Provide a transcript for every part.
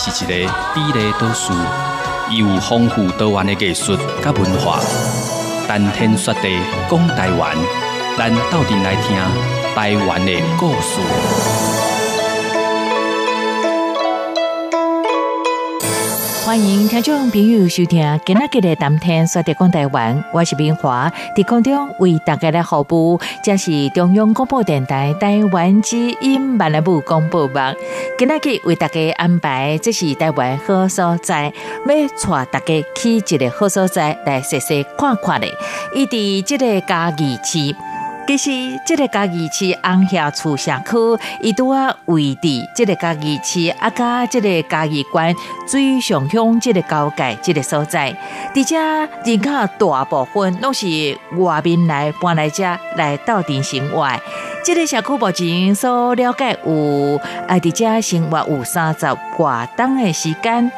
是一个美丽都市，伊有丰富多元的艺术甲文化。谈天说地讲台湾，咱到底来听台湾的故事。欢迎听众朋友收听今日的谈天说地讲台湾，我是明华，在空中为大家来服务。这是中央广播电台台湾之音慢来部广播网。今日为大家安排，这是台湾好所在，要带大家去一个好所在来细细看看的。伊伫这个嘉义市。其实，这个嘉义市红霞厝社区，伊拄啊位置这个嘉义市啊，加这个嘉义关最上乡这个交界这个所在，而且人口大部分拢是外面来搬来遮来到定生活。这个社区目前所了解有啊，伫遮生活有三十挂档的时间。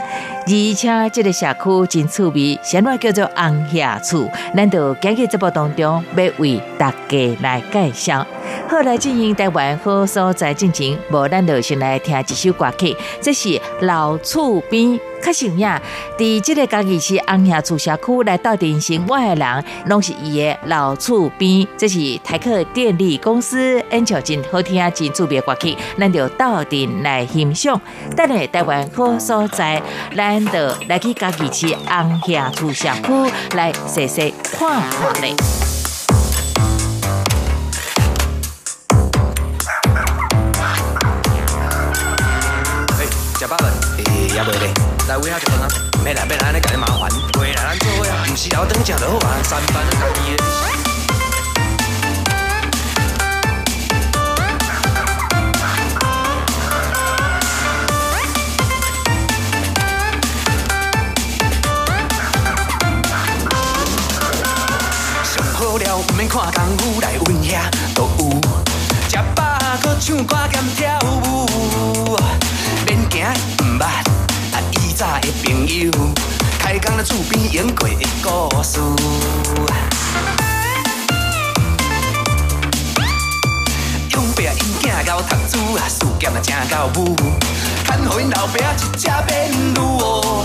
而且这个社区真趣味，先话叫做红霞厝，咱就今日这部当中要为大家来介绍。好来进行台湾好所在进行，无咱就先来听一首歌曲，这是老厝边。较实呀，伫即个家己是红霞厝社区来到电信外人，拢是伊的老厝边。这是台客电力公司演唱真好听、真特别歌曲，咱就到店来欣赏。等下台湾好所在，咱就来去家己是红霞厝社区来细细看看嘞。来位下就好啊，免来免来，安尼甲你麻烦。过来咱做伙啊，毋是留等食就好啊，三班都家己的。上好了，毋免看功夫来温遐都有，食饱搁唱歌兼跳舞，的朋友，开讲了厝边演过的故事。用爸因囝交读书啊，事业也正够武，趁互因老爸一只变女哦。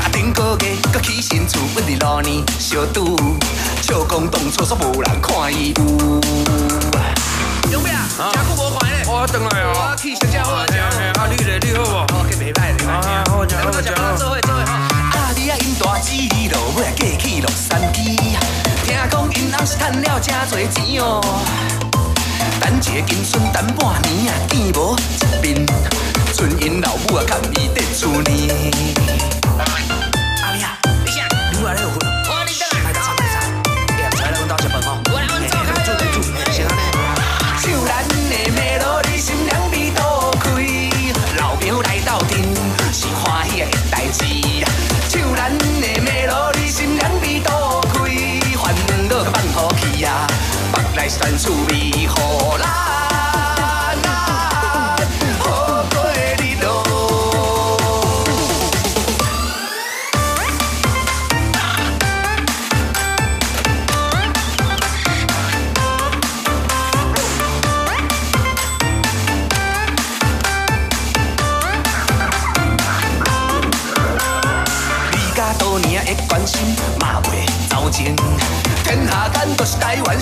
啊，顶个月搁起新厝，阮伫路年小拄，笑讲当初煞无人看伊有。用爸，真久无看咧，我回来哦，我去小家伙食。啊，你咧，你好无？袂歹咧，啊，好食好食。做伙做伙吼。啊，你啊因大姊落尾嫁去洛杉矶，听讲因翁是赚了真多钱哦。等一个金孙等半年啊，见无一面，剩因老母啊，看伊在厝里。厝味好啦。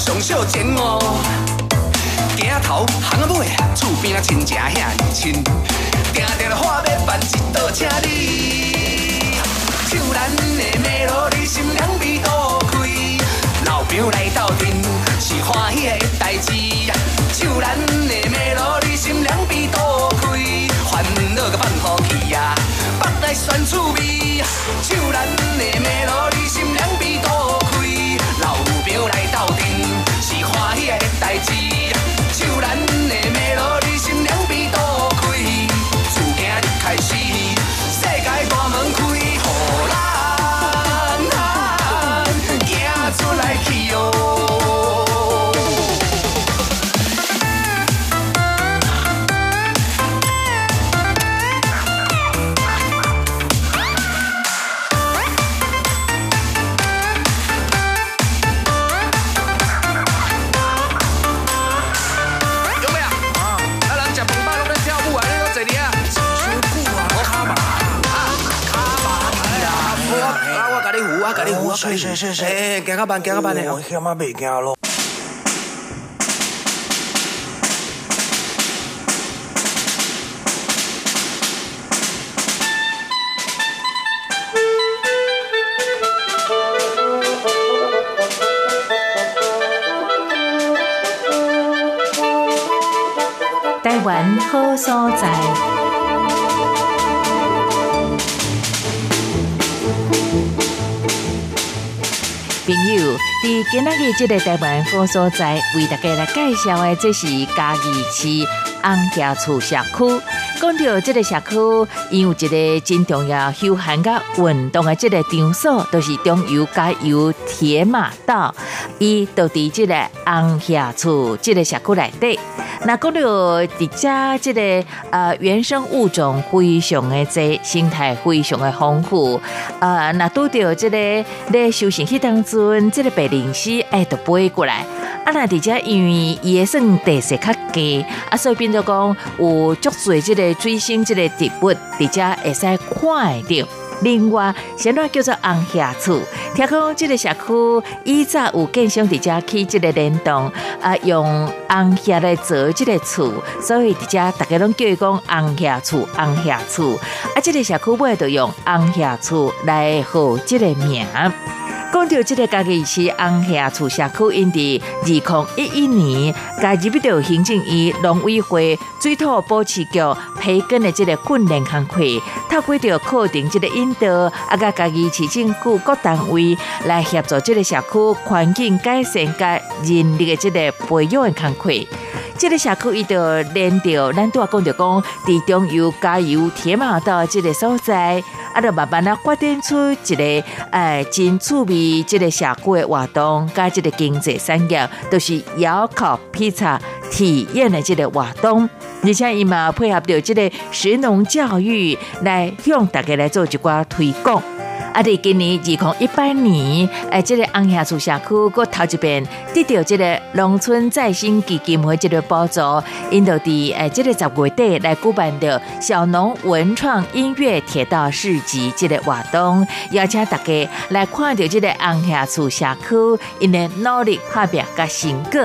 上少情哦，镜头行啊尾，厝边啊亲情遐尼亲，定定话要办一道请你，唱咱的美罗你心凉味多开，老朋友来斗阵是欢喜的代志，唱咱的美罗你心凉味多开，烦恼个放好去啊，北来酸趣味，唱咱的美罗你心凉是是是是，哎，行较慢，行较慢嘞，我。险啊，袂惊咯。这个台湾好所在，为大家来介绍的，这是嘉义市红霞厝社区。讲到这个社区，伊有一个真重要休闲甲运动的即个场所，就是中油加油铁马道，伊就伫这个红霞厝这个社区内底。那讲到伫遮即个呃原生物种非常的多，生态非常的丰富。呃，那拄到即个咧修行去当中，即个白灵溪哎，都飞过来。啊，那伫遮因为伊也算地势较低，啊，所以变做讲有足侪即个水生即个植物，伫遮会使看得到。另外，现在叫做红霞厝，听讲这个社区以前有建商伫遮起即个联动，啊，用红霞来做这个厝，所以伫遮大家拢叫伊讲红霞厝，红霞厝。啊，即个社区尾就用红霞厝来号这个名。讲到这个家己是红霞厝社区，因伫二零一一年，加入到行政院农委会水土保持局培根的这个训练工课，透过着课程这个引导，啊，甲家己市政府各单位来协助这个社区环境改善甲人力的这个培养的工课。这个社区伊就连着，咱拄啊讲着讲，伫中油加油铁马道这个所在，啊，就慢慢啊发展出一个诶真趣味这个社区的活动，加这个经济产业，都是窑烤披萨体验的这个活动。而且伊嘛配合着这个食农教育，来向大家来做一寡推广。啊！伫今年二零一八年，诶，即个红霞厝社区佮头一遍得到即个农村再生基金会即个补助，因就伫诶即个十月底来举办着小农文创音乐铁道市集即个活动，邀请大家来看到即个红霞厝社区因的努力拍拼甲成果。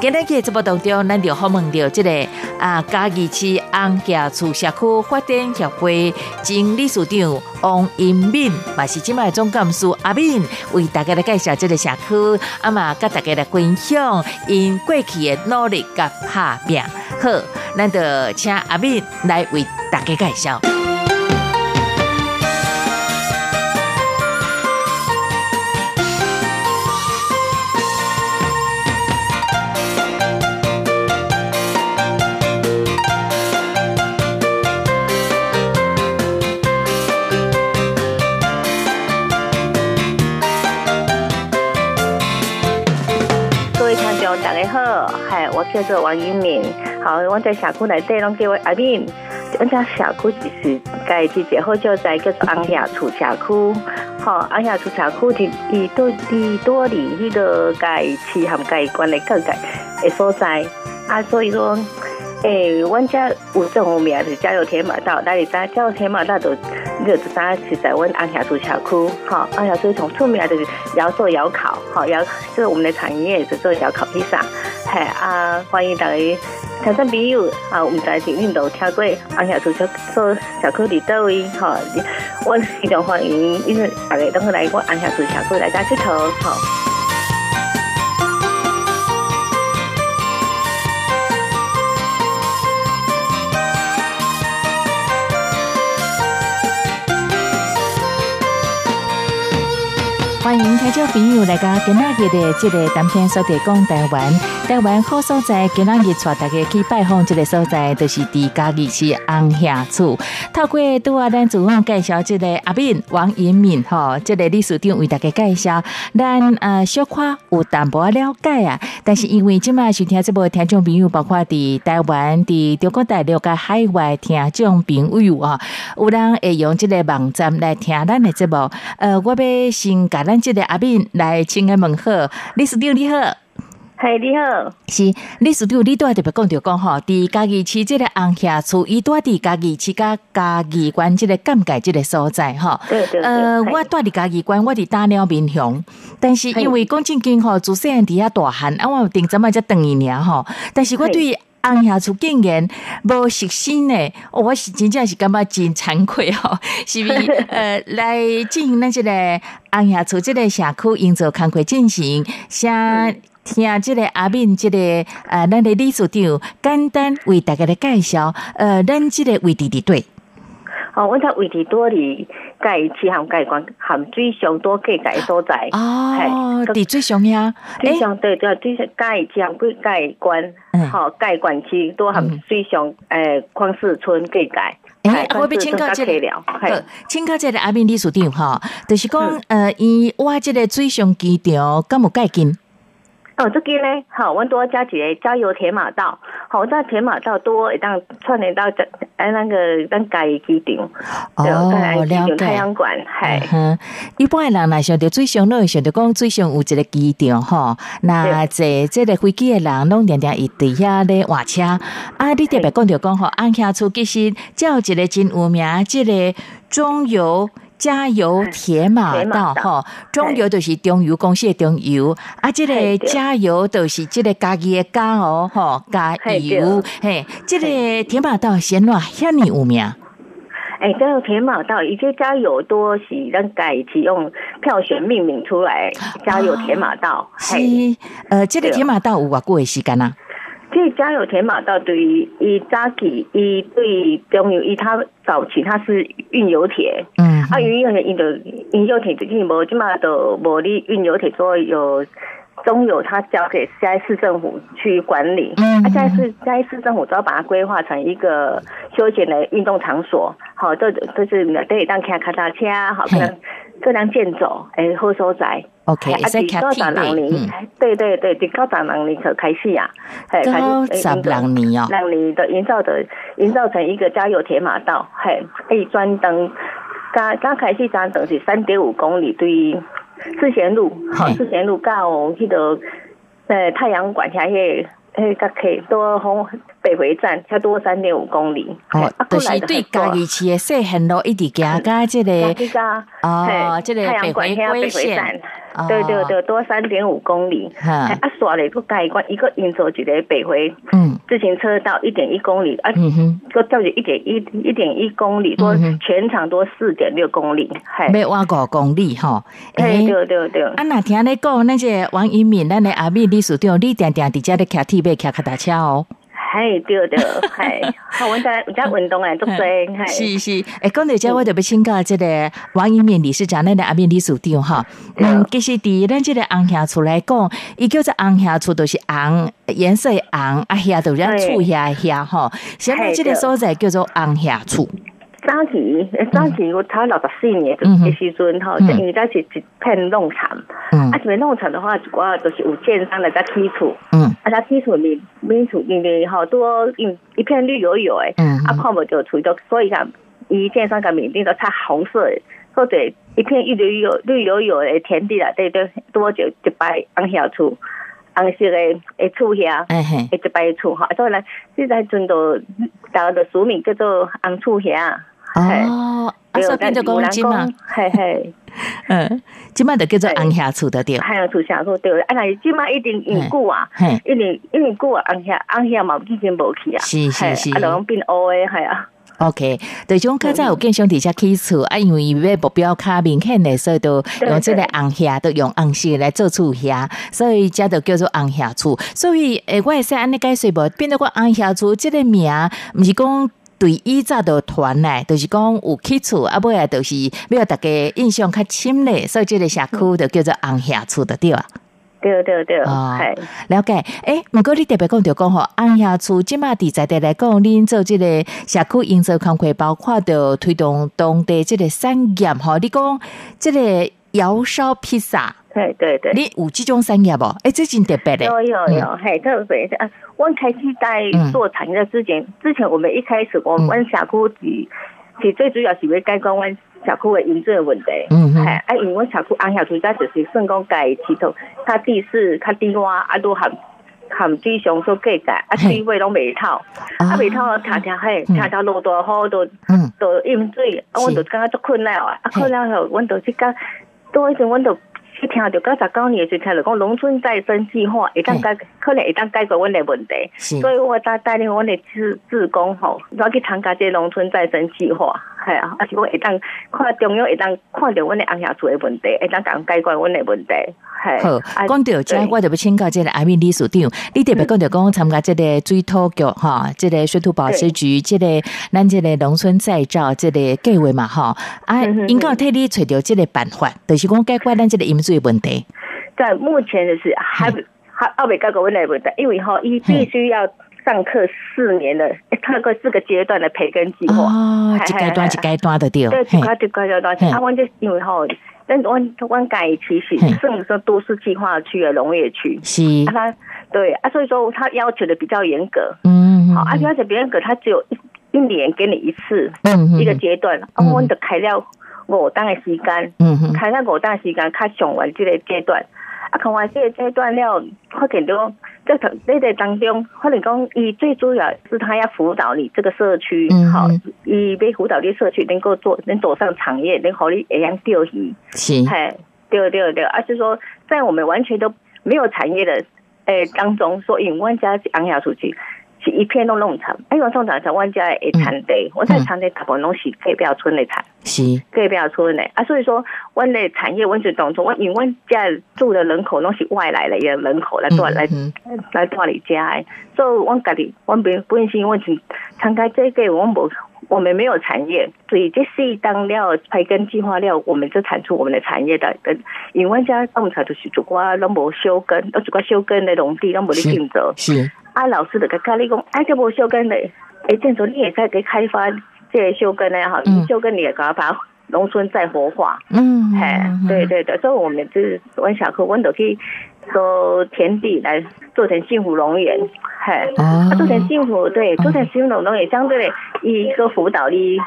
今日嘅直播当中，咱就访问到即个啊嘉义市红霞厝社区发展协会前理事长王英敏。也是今麦总干事阿敏为大家来介绍这个社区，啊嘛，跟大家来分享因过去的努力甲拍拼。好，咱就请阿敏来为大家介绍。叫做王英敏，好，我在社区内底拢叫我阿敏。我家社区就是家己一个好所在，叫做红霞厝社区。吼，红霞厝社区伫伊多伫多离迄个家己市含家己管的各界的所在，啊，所以说。诶，阮遮有正有名是加油天马道，但是咱加油天马道就就知影是在阮红霞厝社区，吼，红霞厝从出名就是窑做窑烤，吼窑，这是我们的产业是做窑烤披萨，嘿啊，欢迎大家听众朋友啊，我们在前面都听过红霞厝社做小区伫倒位，吼，我非常欢迎，因为大家都会来我红霞厝社区来遮佚佗，吼。听众朋友来到今仔日的这个谈天说地讲台湾，台湾好所在。今仔日带大家去拜访这个所在，就是伫嘉义市红霞厝。透过拄啊，咱主要介绍这个阿敏王延敏吼，这个理事长为大家介绍，咱呃小夸有淡薄了解啊。但是因为今麦收听这部听众朋友，包括伫台湾、伫中国大陆、甲海外听众朋友啊，有人会用这个网站来听咱的节目。呃，我要先甲咱这个阿敏来请个问好，理事长你好。嗨，你好，是历史长，你拄仔特别讲着讲吼，伫家己市即个红霞厝，伊住伫家己市甲家己关即个尴尬即个所在吼。对对对呃，嘿。我住伫家己关，我伫大鸟民雄，但是因为讲正经吼，自细汉伫遐大汉，啊，我有定阵仔才等一尔吼，但是我对红霞厝竟然无实心呢，哦我是真正是感觉真惭愧吼，是不是？呃，来进行咱即个红霞厝即个社区营造工作进行，先听即个阿敏即、个呃，咱的理事长简单为大家来介绍，呃，咱即个位置伫对。哦，阮遮位置多伫盖市含盖关含水上多计盖所在。哦，嘿伫最上遐，水上对对，水上盖市含几盖关嗯，吼盖关区多含水上诶旷世村计盖。诶、我要请教即、个匡世村甲客了，请教即个阿敏理事长吼，就是讲，呃，伊我即个水上机场敢有盖紧？哦，这个呢，好，阮多加一个加油铁马道，好，在铁马道多会当串联到这哎那个咱家己机场，对，哦了解场太阳馆，嘿嗯。哼，一般的人来想到水上，拢会想到讲水上有一个机场吼，那坐这个飞机的人拢定定伊伫遐咧换车。啊，你特别讲着讲吼，安遐厝其实才有一个真有名，即、个中油。加油铁马道道。吼，中油就是中油公司的中油，啊，这个加油就是这个家己的加哦，吼加嘿油，嘿，这个铁马道显哪遐尼有名？哎，这个铁马道，伊这加油多是咱家己是用票选命名出来，加油铁马道，是嘿。，呃，这个铁马道有偌久的时间啊？这加油田马道对于伊早期，伊对中油，伊它早期它是运油铁，嗯，啊，运油铁因的运油铁最近无即嘛都无哩运油铁，所以有中油它交给嘉义市政府去管理，嗯啊，嘉义市嘉义市政府都要把它规划成一个休闲的运动场所，好，这这是可以当开卡达车，好，可能各辆建筑，诶，好所在。OK，啊，会使伫高骑铁十人年，对对对，伫高十人年就开始啊，嘿高十人年哦让你的营造的营造成一个加油铁马道，嘿，可以专登，刚刚开始专登是三点五公里，对于四贤路，四贤路到迄个呃太阳馆遐迄个。迄个可以多红北回站，才多三点五公里。嘿哦，就是对家己市的细线路一直行到即个这个哦这个太阳馆北回归线对对对，多三点五公里。哈嘿啊，刷了一个改关，一个营造一个北回嗯自行车道一点一公里，啊，嗯哼，个叫一点一一点一公里，多嗯全长多四点六公里。嘿，要挖五公里吼。嘿，诶对对对。啊，那听你讲，咱这个王一敏，咱的阿敏理事长，你定定伫遮咧骑铁马、骑脚踏车哦。嘿，对对，系，好，阮在有在运动诶，足多，嘿，是是，诶，讲到这，我特别请教这个王一敏理事长，咱的阿敏理事长哈。嗯，其实伫咱这个红霞厝来讲，伊叫做红霞厝，都是红颜色的红，啊遐就咱厝遐遐吼。现在这个所在叫做红霞厝。早期，早期我差六十四年的时阵吼，嗯。因为咱是一片农场，嗯。啊，一片农场的话，一寡就是有建商来在起厝，嗯啊，在起厝面面厝面面吼多一一片绿油油诶，嗯啊，看无就厝就所以讲，伊建商甲面顶都擦红色的，或者一片绿油油绿油油诶田地啦，对对，多就一排红叶厝，红色的的厝遐。哎嘿，一排厝吼，所以来现在阵都大家的俗名叫做红厝遐。哦，啊，所以变做讲即嘛，嘿嘿，嗯，即嘛就叫做红霞厝的对。海洋厝下说对，啊，那即马一定因久啊，嘿，一定一定久啊，红遐红遐嘛已经无去啊，是是是嘿啊，就拢变乌诶，系啊，OK，就是讲较早有建商伫遮起厝啊，因为伊要目标较明显的，所以都用即个红霞，都用红色来做厝遐，所以遮就叫做红霞厝。所以诶，我会使安尼解释无？变做个红霞厝即个名，毋是讲。对伊早就传来，就是讲有去厝，啊，尾啊，就是要大家印象较深咧，所以即个社区就叫做红霞厝的对啊。对对对，哦系。了解，诶，毋过你特别讲着讲吼，红霞厝即马伫在地来讲，恁做即个社区营造工作，包括着推动当地即个产业吼，你讲即个窑烧披萨，对对对，你有即种产业不？哎，最近特别的。有有有，嘿，特别啊！我开始在做产业之前，之前我们一开始，我们社区是是最主要是要解决阮社区的饮水的问题。嗯哼。系啊，因为阮社区红叶厝仔就是算讲家己系统，较地势较低洼，啊都含含水上所计价，啊嘿。水位拢未透，啊。未透，听听嘿，嗯。听听落大雨都嗯。都饮水，啊，阮就感觉足困扰啊，啊困扰后，阮就去讲多一阵，阮就去听到九十九年的时候，听到讲农村再生计划会当解，可能会当解决阮的问题。所以我带带领阮的志志工吼，我去参加这农村再生计划，系啊，啊是我会当看中央会当看到阮的红叶厝的问题，会当甲解决阮的问题，系。好，啊讲到这，对我就要请教这个阿敏理事长，你特别讲到讲参加这个水土局哈，这个水土保持局，这个咱这个农村再造这个计划嘛哈，啊，应该有替你找到这个办法，就是讲解决咱这个饮水问题。在目前就是还还还未解决阮的问题，因为吼，伊必须要上课四年的，透过四个阶段的培根计划。哦，嘿一阶段一阶段的对，对，嘿。一块一块阶段。嘿。啊，阮就因为吼，咱阮阮家其实嘿。算说都市计划区的农业区，是，啊，他对啊，所以说他要求的比较严格。嗯，好，啊，要求比较严格，他只有一一年给你一次嗯一个阶段，啊，嗯阮就开了五档的时间，嗯哼，开了五档的时间，较上完这个阶段。啊，看完这个阶段了，发现到在这个当中，或者讲，伊最主要是他要辅导你这个社区嗯，好，伊被辅导的社区能够做，能走上产业，能好你一样钓鱼，是，嘿，对对对，而是说，在我们完全都没有产业的诶当中，说因为阮家是昂雅出去。是一片都弄成，哎，我种场场，阮家的产地，我在产地大部分拢是隔壁村的产，是，隔壁村的。啊，所以说，阮的产业，阮是当中，阮因为阮家住的人口拢是外来的人口来住来嗯来住你家的，所以阮家己，阮本本身阮是参加这个，我们无我们没有产业，所以这是当料培根计划料，我们就产出我们的产业的。跟因为阮家种菜就是一寡拢无休耕，都一寡休耕的农地拢无咧是竞争。是，啊，老师就甲教你讲，啊，这无休耕的，诶，这样说你也在给开发这个休耕的哈，嗯休耕你也把它农村再活化。嗯，嘿，对对对，所以我们就是阮小课，阮都去做田地来做成幸福农园，嘿，哦。啊，做成幸福对，做成幸福农园相对的一个辅导你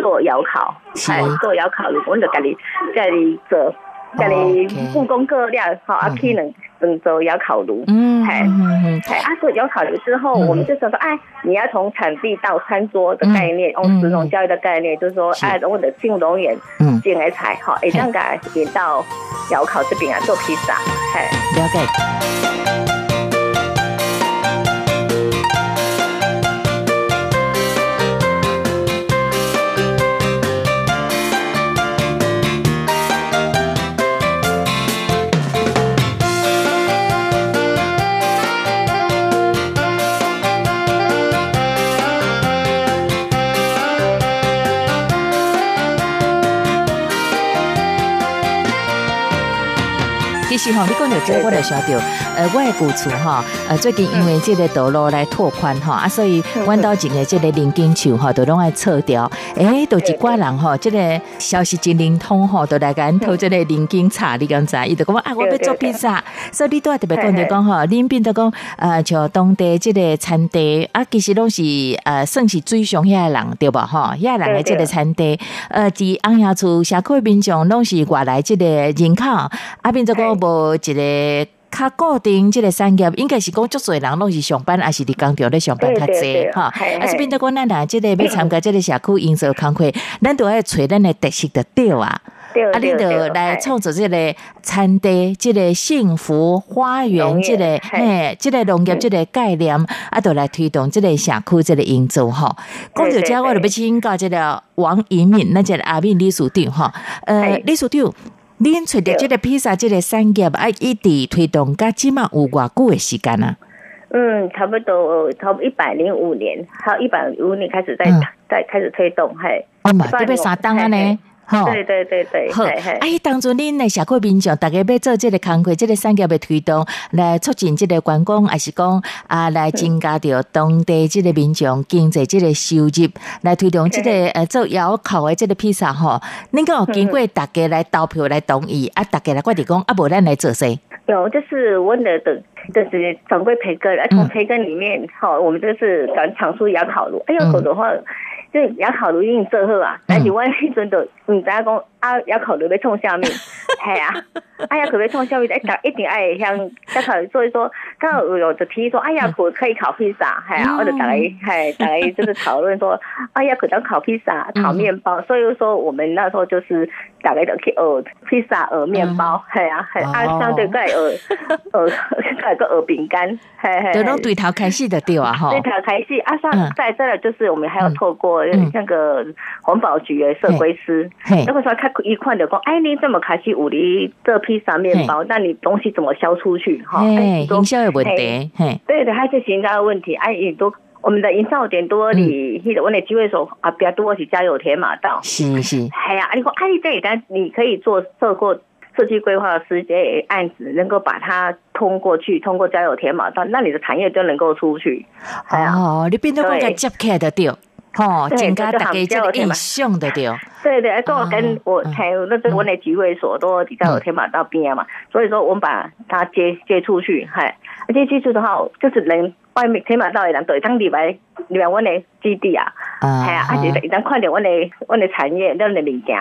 做窑烤，是。嘿做窑烤，我就家己家己做，家己 OK 布工各料，好啊，去能能做窑烤炉，嗯，嘿。嗯嗯哎，啊，做窑烤炉之后，嗯。我们就想说，哎，你要从产地到餐桌的概念，嗯用食农教育的概念，就是说，是。哎，我的进龙眼嗯，进来菜，哈，会当甲引到窑烤这边啊做披萨，嘿。了解。吼，你讲到这，我就想到，呃，我的旧厝吼，呃，最近因为这个道路来拓宽吼，啊，所以阮兜前的这个林荫树吼，都拢爱撤掉。诶，都一寡人吼，这个消息真灵通吼，都来甲咱偷这个林荫茶，你敢知？伊就讲啊，我要做披萨，所以你都要特别讲着讲吼，恁变得讲，呃，像当地这个产地啊，其实拢是呃，算是最上遐的人对吧？吼，遐人的这个产地，呃，伫安雅厝社区的民众拢是外来这个人口，啊，变做讲无一个。较固定即个产业，应该是讲足侪人拢是上班，还是伫工厂咧上班较济哈。嘿啊，是嘿变得讲咱若即个要参加即个社区营造工会，咱都要找咱的特色的对啊。啊，你对就来创造即个产地、即个幸福花园、即个嘿嘿、即个农业、即个概念，啊，都来推动即个社区即个营造吼。讲到对对这，我就要对请教即个王银敏，那即个阿敏理事长吼。呃嘿，理事长。恁找着即个披萨即个产业，啊，一直推动，甲即嘛有偌久的时间啊？嗯，差不多，差不多一百零五年，还有一百五年开始在嗯。在开始推动，嘿，哦嘛，105特别三档啊呢，吼。对对对对，好，嘿嘿啊，迄当初恁的社区民众，大家要做即个工课，即、个产业的推动，来促进即个观光，还是讲啊，来增加着当地即个民众经济即个收入，来推动即、个呃做窑烤的即个披萨吼。恁讲有经过大家来投票来同意，啊，大家来决定讲，啊，无咱来做谁？有，就是我的的，就是掌柜培根，而嗯从培根里面，好，我们就是敢尝出窑烤炉。哎，窑烤炉的话，就要考虑因做好啊，但是我迄阵就毋知影讲啊，要考虑要创啥物，系啊，啊要考虑创啥物，一定一定爱向要考虑，所以说刚好有就提议说，哎呀，可可以烤披萨，系啊，我就大家系大家就是讨论说，哎呀，可能烤披萨、烤面包，所以说我们那时候就是大概就去学披萨、学面包，系啊，系啊，相对个学 学个个学饼干，系系，就从对头开始的对啊，哈，对头开始啊，上再再来就是我们还要透过那个环保局的社规师，那个时候他一看就讲，哎，你这么开始有你这披萨面包，那你东西怎么销出去？哈，营销有问题，嘿，对对，还是营销的问题，哎，也都我们的营造点多，你迄个我那机会所啊，比较多是加油田马道，是是，哎呀，你说哎，这单你可以做做过设计规划师这案子，能够把它通过去，通过加油田马道，那你的产业就能够出去，哦，你变得更加接客的掉。哦，增加大家这个印象的对。对对，跟我跟我还有那个我那几位所都在我天马道边嘛，所以说我们把它接接出去，嗨，而且记住的话，就是人外面天马道的人对当地来里面我的基地啊，系啊，啊就一旦看到我的我的产业，我的物件，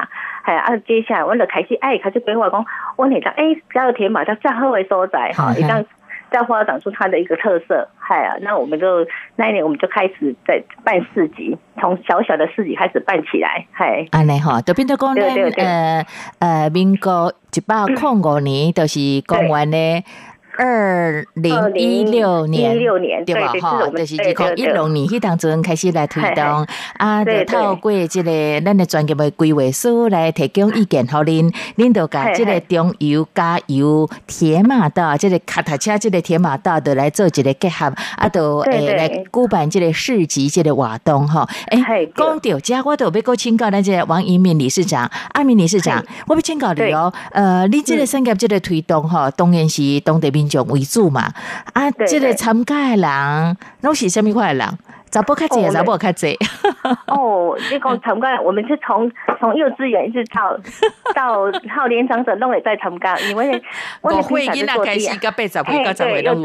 系啊，接下来我就开始哎开始规划讲，我那张哎加入天马道最好的所在 哈，一旦。再发展出它的一个特色，系啊！那我们就那一年我们就开始在办市集，从小小的市集开始办起来，嗨。安尼哈，就变得讲呢，呃呃，民国一百零五年都是公园呢。二零一六年，一六年对吧？哈，就是二零一六年，迄当阵开始来推动，啊，就透过这个咱的专业的规划师来提供意见，好恁恁都甲这个中油加油铁马道，这个卡塔车这个铁马道的来做一个结合，啊，都诶来举办这个市集这个活动吼。诶，讲到这，我都要过请教咱这王一鸣理事长、阿明理事长，我要请教你哦。呃，你这个产业这个推动吼，当然是当地民。为主嘛，啊，这个参加的人拢是什么块的人？查甫较济，查某较济。哦，你讲参加，我们是从从幼稚园一直到 到到年长者拢会在参加，因为 我们会囡仔开始，到八十岁到十岁都有，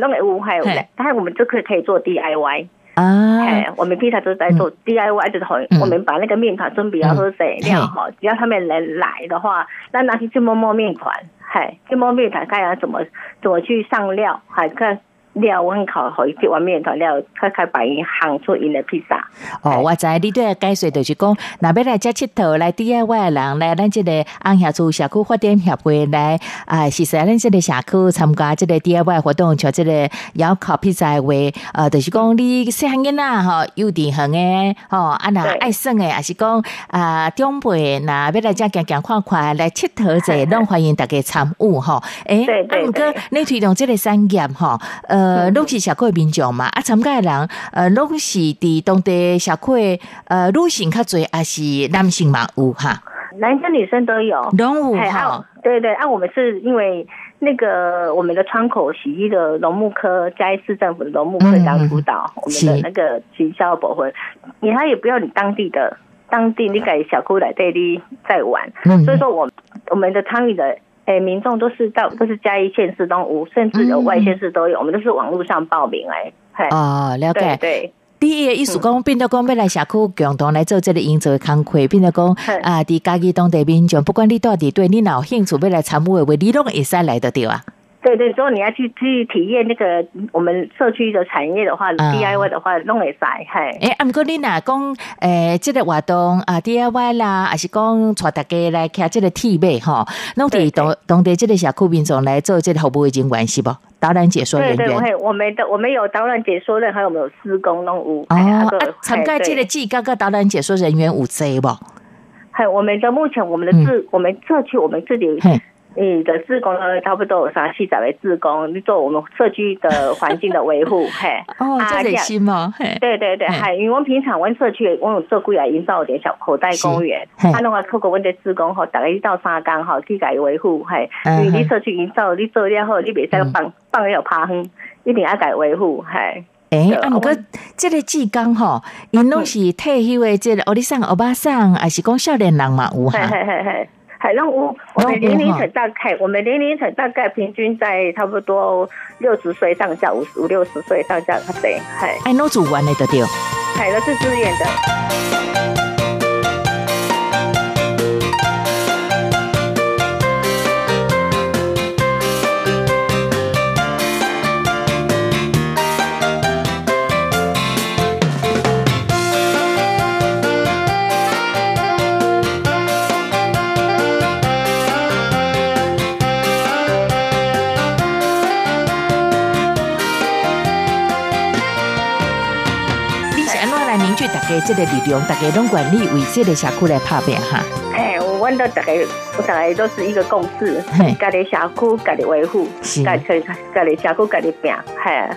拢会有，还有，但是我们就可以可以做 DIY 啊。哎，我们平常都在做 DIY，就是好，我们把那个面团准备好喝水料哈，只要他们能来的话，那拿去去摸摸面团。嗨，去摸面团，看下怎么怎么去上料，还看。料我烤好一碗面团了，开开白银行出因的披萨。哦，我知你对解说就是讲，那要来遮佚佗来 DIY 的人来咱这个安霞厝社区发展协会来啊，是说咱这个社区参加这个 DIY 活动，像这个要烤披萨的话，呃，就是讲你细汉囡仔吼，幼稚园的吼，啊那爱耍的，也是讲啊长辈那要来遮行行看看来佚佗者，拢欢迎大家参与吼。诶，啊，毋过你推动这个产业吼，呃。呃，拢是社区民众嘛，啊，参加的人，呃，拢是伫当地社区，呃，女性较侪，还是男性嘛有哈？男生女生都有，拢有哈。对对，啊，我们是因为那个我们的窗口洗衣的农牧科，嘉义市政府的农牧科当辅导，我们的那个行销保护，你他也不要你当地的当地你给小区来这里在玩，所以说我我们的参与的。哎，民众都是到都是嘉义县市东吴，甚至有外县市都有，我们都是网络上报名哎。哦，了解。对，第一个意思讲，变得讲要来社区共同来做这个营造的工课，变得讲啊，伫家己当地民众，不管你到底对你有兴趣要来参与的话，你拢会使来得着啊。对对，如果你要去去体验那个我们社区的产业的话，DIY 的话，弄会使嘿。哎，啊，毋过你若讲诶，这个活动啊，DIY 啦，还是讲带大家来看这个体验吼，弄伫当当地这个小区民众来做这个服务已经关系不？导览解说人员。对对，我们的我们有导览解说人，还有没有施工弄屋？哦，参加这个季刚刚导览解说人员有这不？还有我们的目前我们的自我们社区我们自己。你的自工呢，差不多有啥细仔为自工，你做我们社区的环境的维护，嘿，哦，这热心吗？对对对，还因为我们平常我们社区我有做过来营造点小口袋公园，他那个透过我们的自工吼，大概一到三工吼去改维护，嘿，因为你社区营造你做了后，你别再放放了趴哼，一定要改维护，嘿。诶，啊，毋过这个志工吼，因拢是退休的，这个欧里桑、欧巴桑，还是讲少年人嘛有哈？海浪屋，我们年龄层大概，我们年龄层大概平均在差不多六十岁上下，五五六十岁上下，对，嗨，哎，那主玩的得掉，海的是自愿的。家这个力量，大家拢愿意为这个社区来拍拼哈？哎，我问到大家，我大家都是一个共识嘿，家己社区家己维护，是家己家己社区家己拼，嘿，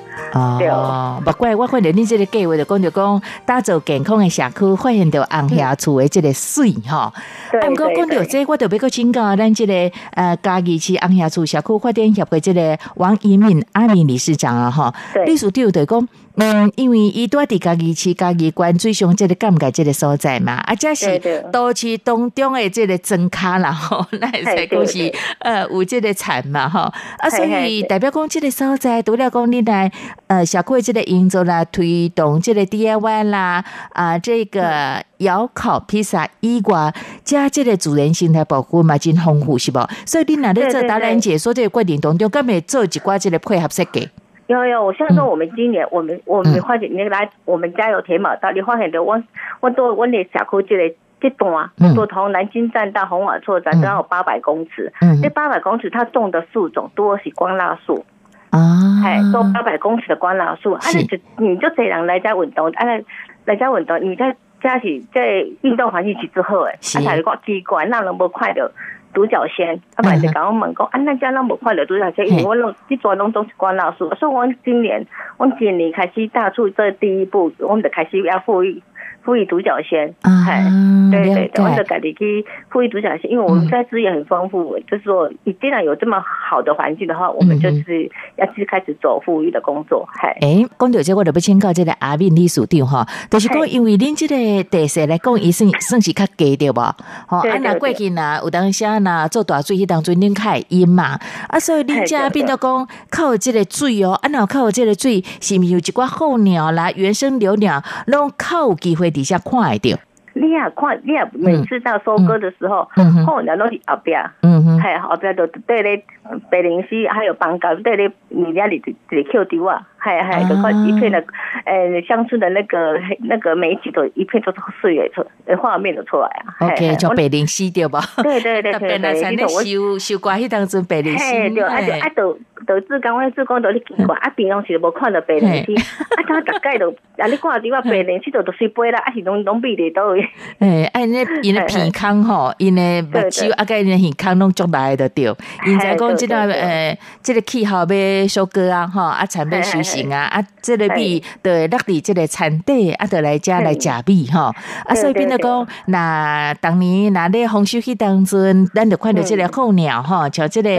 对哦，不怪我看到你这个计划就讲就讲打造健康的社区，发现到红霞厝的这个水哈。对啊，毋过对对讲到这，我特别个请教咱这个呃嘉义市红霞厝社区发展协会这个王一敏阿敏理事长啊哈，对理事长就讲。嗯，因为伊住伫家己市、家己关最上即个感觉即个所在嘛，啊，这是都市当中的即个增卡啦吼，那会使嘿讲是呃有即个产嘛吼，啊，所以代表讲即个所在，除了讲你来呃小区的这个营造啦、推动即个 DIY 啦啊，这个窑烤披萨以外，加即个自然生态保护嘛真丰富是无？所以你若咧做导览解说这个过程当中，敢会做一寡即个配合设计？有有，我像说我们今年，我们我们嗯发现你来我们家有铁马道，你发现的我我做我的社区这个这段，嗯就从南京站到红瓦厝站，嗯只要八百公尺。嗯这八百公尺，它种的树种多是光蜡树，啊，哎，种八百公尺的光蜡树，啊，是你就你就这人来家运动，啊，来来家运动，你在家是在运动环境其实好诶，是啊，才讲奇怪，那能不快乐。独角仙，啊，不然就甲我问讲，啊，那家那么快乐独角仙，因为我拢这抓拢都是关老师，所以我今年，我今年开始大出这第一步，我们就开始要富裕富裕独角仙，啊嗨，对对了对，我解。就家己去富裕独角仙，因为我们在资源很丰富，就是说，你既然有这么好的环境的话，我们就是要去开始走富裕的工作，嗨。诶，讲到这，我就要请教这个阿敏理事长哈，就是讲，因为恁这个特色来讲，伊算算是较低对吧？吼，啊，对对对若过去若有当时啊，若做大水，迄当中恁较会淹嘛，啊，所以恁家变到讲靠这个水哦，啊，那靠这个水，是毋是有一寡候鸟啦、原生留鸟，拢靠有机会伫遐看会着？你也看，你也每次到收割的时候嗯哼，候鸟都是后边。嗯嗯，嘿后边都对咧北林溪还有邦高对咧你家里里 Q 丢啊，系系就看一片的呃乡村的那个那个美景都一片都是岁月出画面都出来啊。OK，叫北林溪对无？对对对特对别那产咧对我收收瓜迄当中白灵溪，嘿，对，啊就啊就就志刚，我志刚就咧奇怪，啊平常时无看到白灵溪，啊他大概都啊你看伫我白灵溪都都水杯啦，啊是拢拢比伫倒位，诶，啊，因咧因咧鼻孔吼，因咧目对睭对啊，个因咧耳孔拢足大的着对。因在讲即个对对对。诶，即个气候要收割啊，吼，啊产要收成啊，啊，即个米就会落伫即个产地，啊，就来遮来食米吼。啊，所以变得讲，那当年那咧丰收迄当中，咱就看到即个候鸟吼，像即个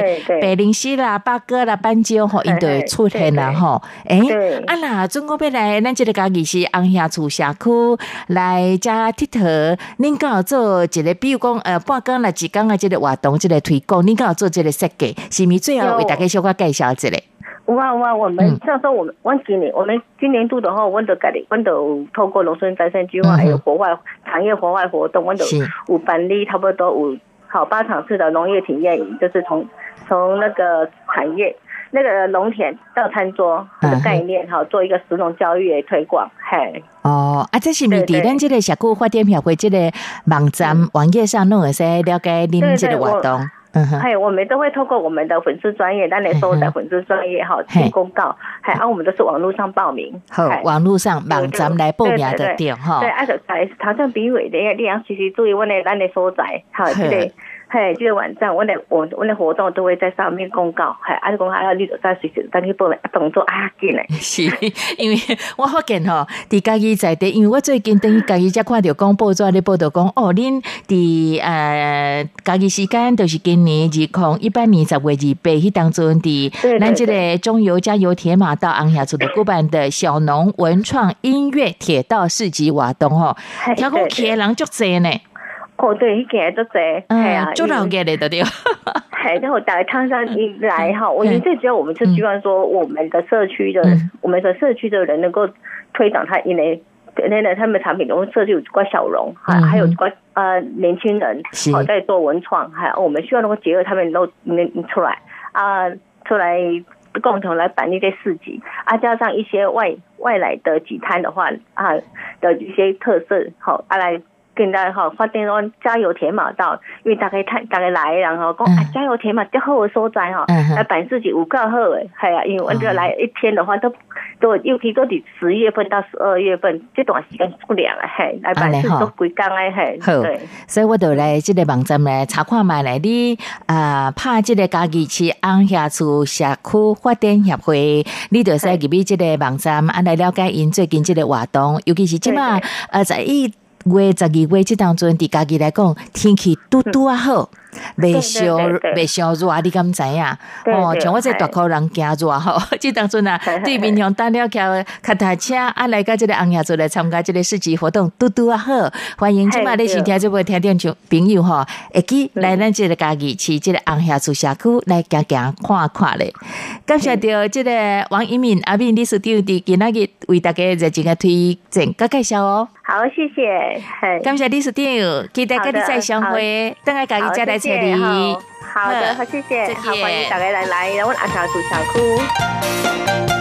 白灵溪啦、八哥啦、斑鸠吼，因着会出现啦吼。诶，啊啦，中国要来咱即个家己是红霞厝社区来遮佚佗，恁敢有做一个，比如讲呃半工来一工啊，即个活动，即个推广，恁敢有做即个设计，是毋是？最后为大家小可介绍一下？有啊有啊，我们像说我们我今年我们今年度的话，我们都家己，我们都透过农村再生计划还有国外产业国外活动，我们都有办理差不多有好八场次的农业体验营，就是从从那个产业。那个农田到餐桌的概念，哈，做一个食农教育的推广，嘿，哦，啊，这是？毋是？伫咱即个社区发展协会即个网站网页上拢会使了解恁对即个活动？嗯哼，嘿，我们都会透过我们的粉丝专业，咱来收在粉丝专业哈，嘿。贴公告，还按，我们都是网络上报名，好，网络上网站来报名的对哈对吼对，。啊，就来头像比伟的，你要随时注意我的咱的所在，好，这个嘿，这个网站，我的我我的活动都会在上面公告，嘿，啊，你讲啊，你就在随时咱去报名，啊动作啊紧嘞，是，因为 我发现吼，伫家己在地，因为我最近等于家己才看到讲报纸咧报道讲，哦，恁伫呃家己时间就是今年二零一八年十月二八迄当中伫咱即个中油加油铁马到昂霞厝的举办的小农文创音乐铁道市集活动吼，嘿听讲对去的人足济呢。哦，对，迄件足济，系啊嗯，，做老因为嘅嚟到对，嘿，然后大概汤山一来哈，我觉得最主要我们是希望说，我们的社区的嗯，我们的社区的人能够推广他因为。那那他们产品，然后社区有关小农，还嗯。还有关呃年轻人，好在做文创，还有我们希望能够结合他们都能出来啊，出来共同来办一些市集啊，加上一些外外来的集摊的话啊的一些特色，好啊来跟大家好发展说加油铁马道，因为大概太大概来然后讲嗯。啊加油铁马最好的所在哈嗯哼，来办自己有够好诶，系啊，因为我这哦来一天的话都都尤其都伫十月份到十二月份这段时间不凉啊，嘿，来办市安尼吼。都规工诶，嘿，好对。所以我就来这个网站来查看卖来你啊拍这个家己市安下厝社区发展协会，你就使入去这个网站啊来了解因最近这个活动，尤其是即马对呃在一月十二月即当中，伫家己来讲天气拄拄啊好。袂烧袂烧热，你敢知影？哦，像我这大口人惊热吼，即当阵啊，对面向单了桥脚踏车啊，来到即个红叶做来参加即个市集活动，拄拄啊好，欢迎即摆你是听这部听众就朋友吼，会记来咱即个家己市即个红叶厝社区来行行看看咧。感谢着即个王一敏阿敏理事长伫今仔日为大家热情个推荐甲介绍哦。好，谢谢，嘿，感谢理事长，期待跟你再相会，等下家己再来找你。好好的，好，谢谢，好，欢迎大家来来，然后阿霞做小区。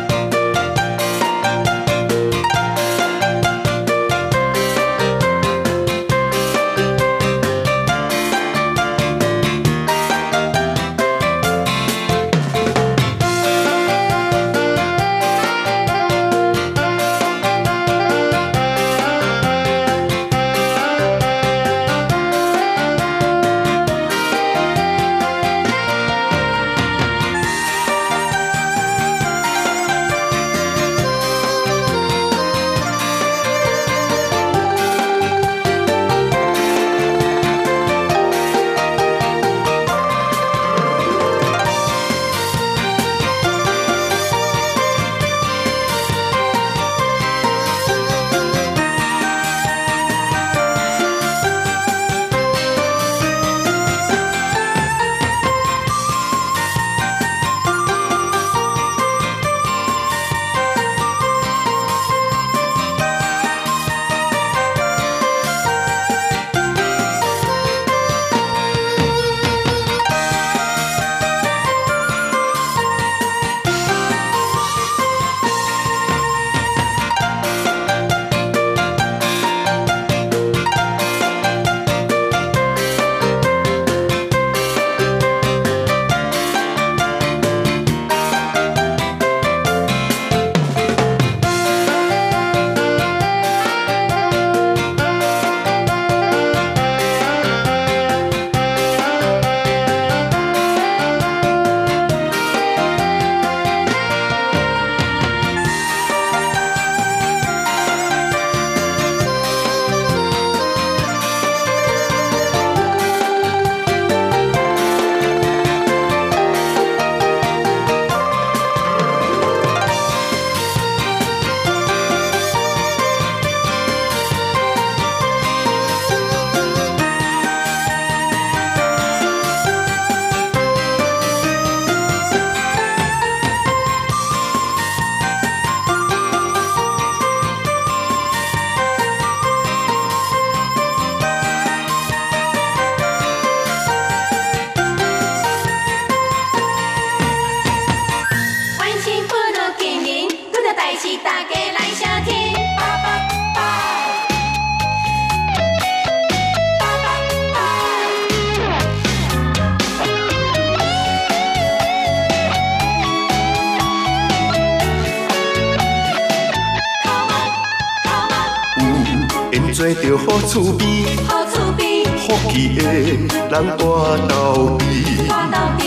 厝边，好厝边，福气的人大斗阵，大斗阵，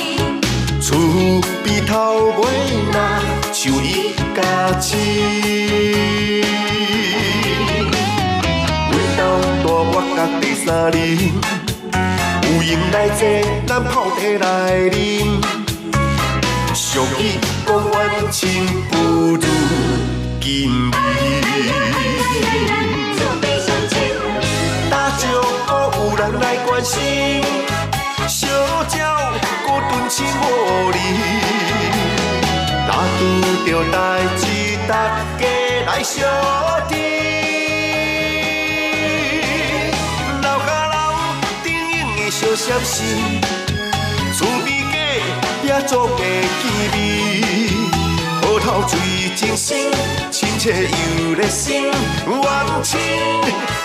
厝边头尾那像一家亲。每当大我甲第三人，有闲来坐，咱泡茶来啉。俗语讲冤亲不如近义。关心，小鸟孤单亲无你，若拄着代志，大家来相知。老甲老，顶用的小闪时，厝边家也做个气味，好头水真深，亲切又热心，冤亲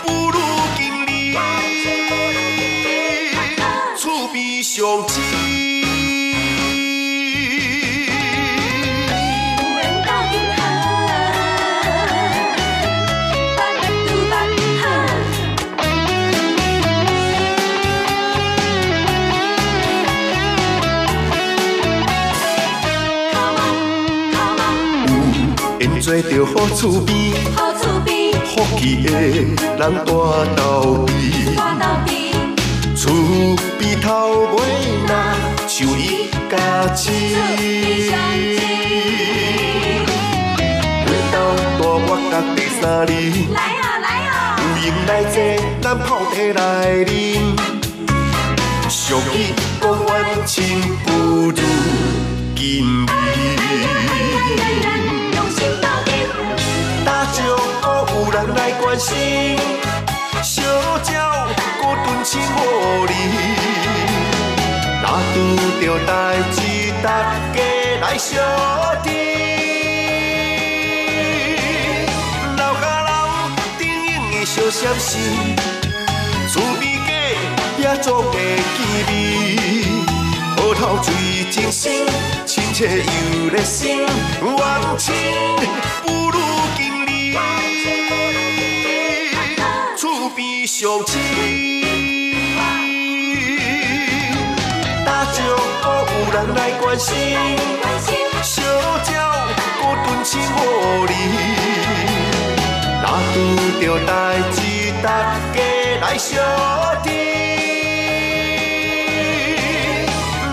不如经理，厝边相亲。缘做着好厝边，好厝边，福气的人大斗阵。厝边头尾那像一家亲。回到大我甲第三人，来啊来啊，有闲来坐，咱泡茶来啉。俗语讲冤亲不如近义。用心斗阵，打招呼有人来关心，小鸟孤单亲无你。若拄着代志，大家来相知。老甲老，顶用的小闪时，厝边家也做个气味。好头水真深，亲切又热心，冤亲不如经理，厝边相亲。打招呼有人来关心，小鸟孤单亲无你。若拄着代志，大家来相知。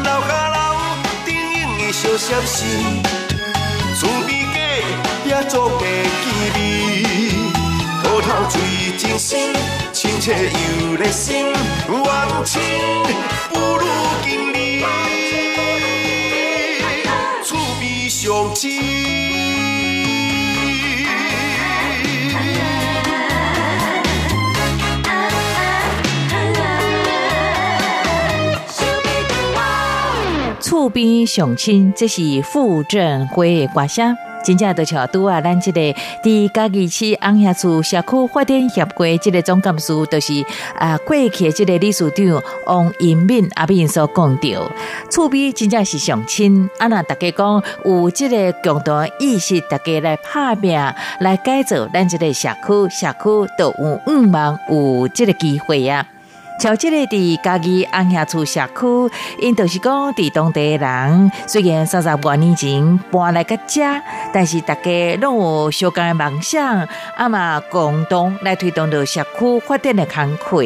老甲老，顶用的小闪时，厝边家也做个气味。好头水真深，亲切又热心，冤亲不如经理，厝边相亲。厝边相亲，这是傅振辉的歌声。真正都像拄啊，咱即个伫嘉义市红叶厝社区发展协会即个总干事，就是啊过去即个理事长王银敏阿敏所讲到，厝边真正是相亲。啊，那大家讲有即个共同意识，大家来拍拼，来改造咱即个社区，社区都有五望有即个机会啊。像即个伫家己红叶厝社区，因就是讲伫当地人，虽然三十多年前搬来个遮，但是大家拢有相共的梦想，啊嘛共同来推动着社区发展的工课。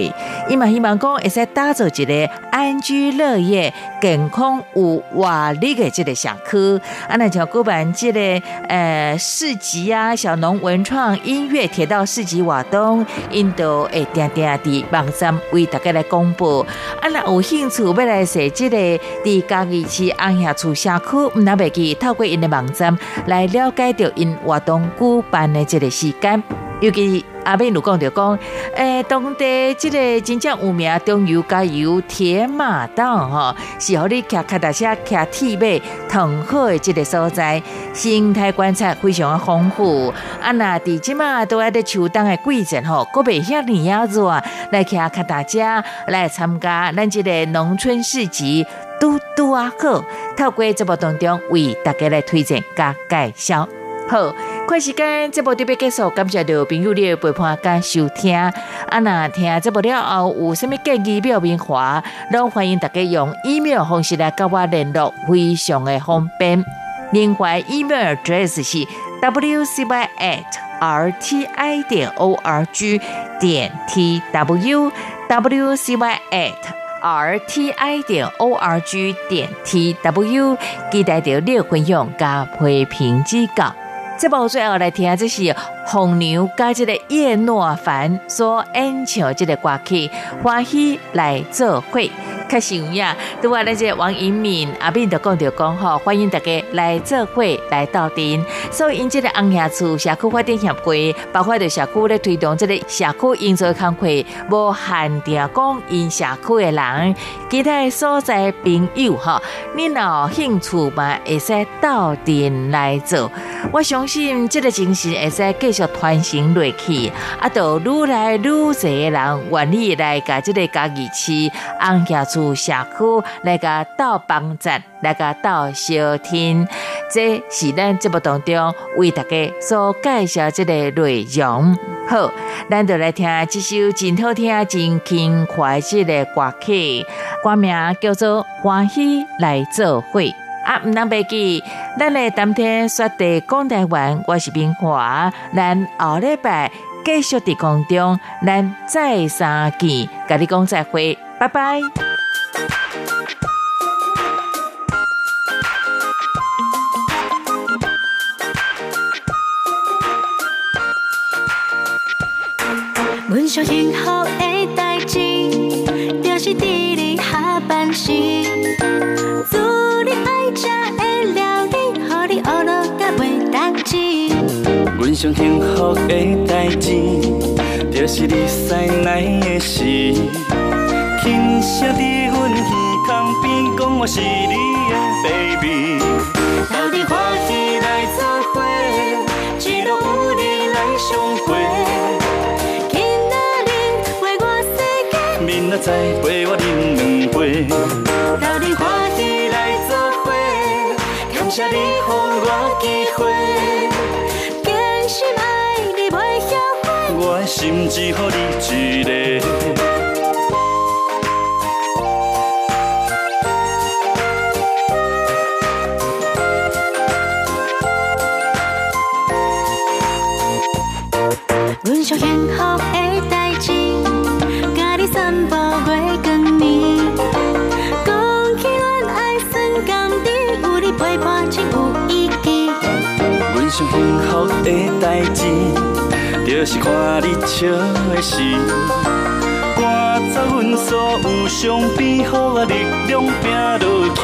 伊嘛希望讲会使打造一个安居乐业、健康有活力的即个社区。啊，那像举办即个呃市集啊，小农文创音乐铁道市集活动，因都会定定伫网站为大家来公布。啊，那有兴趣要来设即个伫嘉义市红叶厝社区，毋通袂记透过因的网站来了解到因活动举办的即个时间。尤其阿美如讲着讲，诶、当地即个真正有名中油加油铁马道吼，是互你骑脚踏车、骑铁马同好的即个所在，生态观察非常丰富。啊，那伫即马都在伫秋冬的季节吼，搁袂遐尼啊热，来骑脚踏车来参加咱即个农村市集，嘟嘟啊好。透过节目当中为大家来推荐加介绍。好，快时间，节目就要结束，感谢着朋友的陪伴跟收听。啊，那听节目了后，有啥物建议表明华，拢欢迎大家用 email 方式来甲我联络，非常的方便。另外，email address 是 wcy at rti 点 org 点 tw wcy at rti 点 org 点 tw，期待着你的分享加批评指教。节目最后来听，这是红牛加这个叶诺凡所演唱这个歌曲《欢喜来做会》。确实有影，拄啊，那些王银敏阿斌就讲着讲吼，欢迎大家来做会来到店。所以因这个红霞厝社区发展协会，包括着社区咧推动这个社区营造工会，无限定讲因社区的人，其他所在朋友吼，你若兴趣嘛，会使到店来做。我相信这个精神会使继续传承落去，啊，都愈来愈多人愿意来甲这个家己市红叶厝。社区来个到帮站，来个到小厅，这是咱节目当中为大家所介绍这个内容。好，咱就来听这首真好听、真轻快这个歌曲，歌名叫做《欢喜来做会》。啊，唔能忘记，咱的当天说的讲台湾，我是冰华，咱后礼拜继续伫空中，咱再三见，甲你讲再会，拜拜。阮上幸福阮上幸福的代志，就是你塞奶的事，轻声伫阮耳孔边讲我是你的 baby。到底欢喜来做伙，只落有你来相陪。明仔载陪我饮两杯，到底欢喜来做伙，感谢你予我机会，心只予你一个。就是看你笑的时，赶走阮所有伤悲，予我力量拼落去。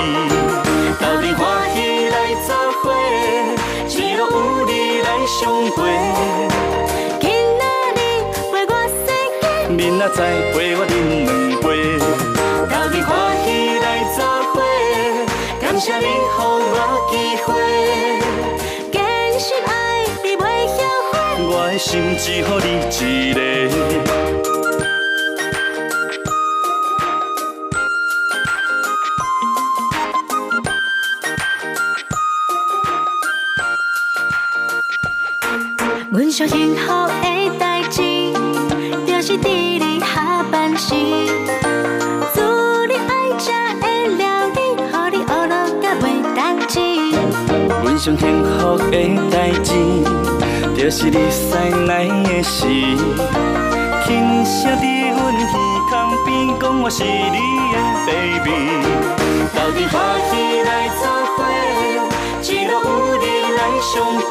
斗阵欢喜来作伙，只落有你来相陪。今仔日陪我说明仔载陪我饮两杯，斗阵欢喜来作伙，感谢你予我机会，的心只予你一个。阮想幸福的代志。就是伫你下班时，煮你爱食的料理，互你学落甲袂当志。阮上幸福的代志，就是你塞奶的时，轻声伫阮耳孔边讲我是你的 baby。斗阵欢喜来做伙，只落有你来相陪。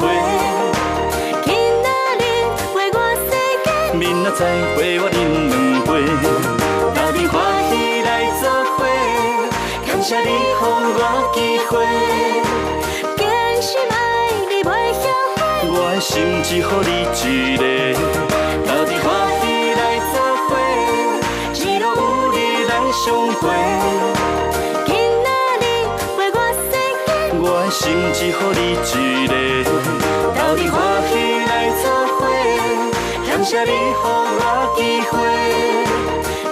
今仔日为我世界明仔载陪我饮两杯，到底欢喜来做伙，感谢你予我机会，我的心只予你一个。斗阵欢喜来做伙，只落有你来相陪，今仔日陪我世界，我的心只予你一个。到底欢喜来做伙。感谢你予我机会，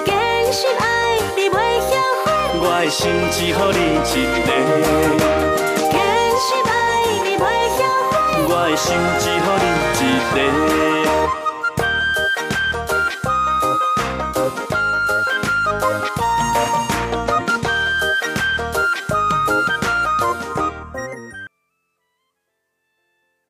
真心爱你袂后悔，我的心只予你一个。我的心只予你一个。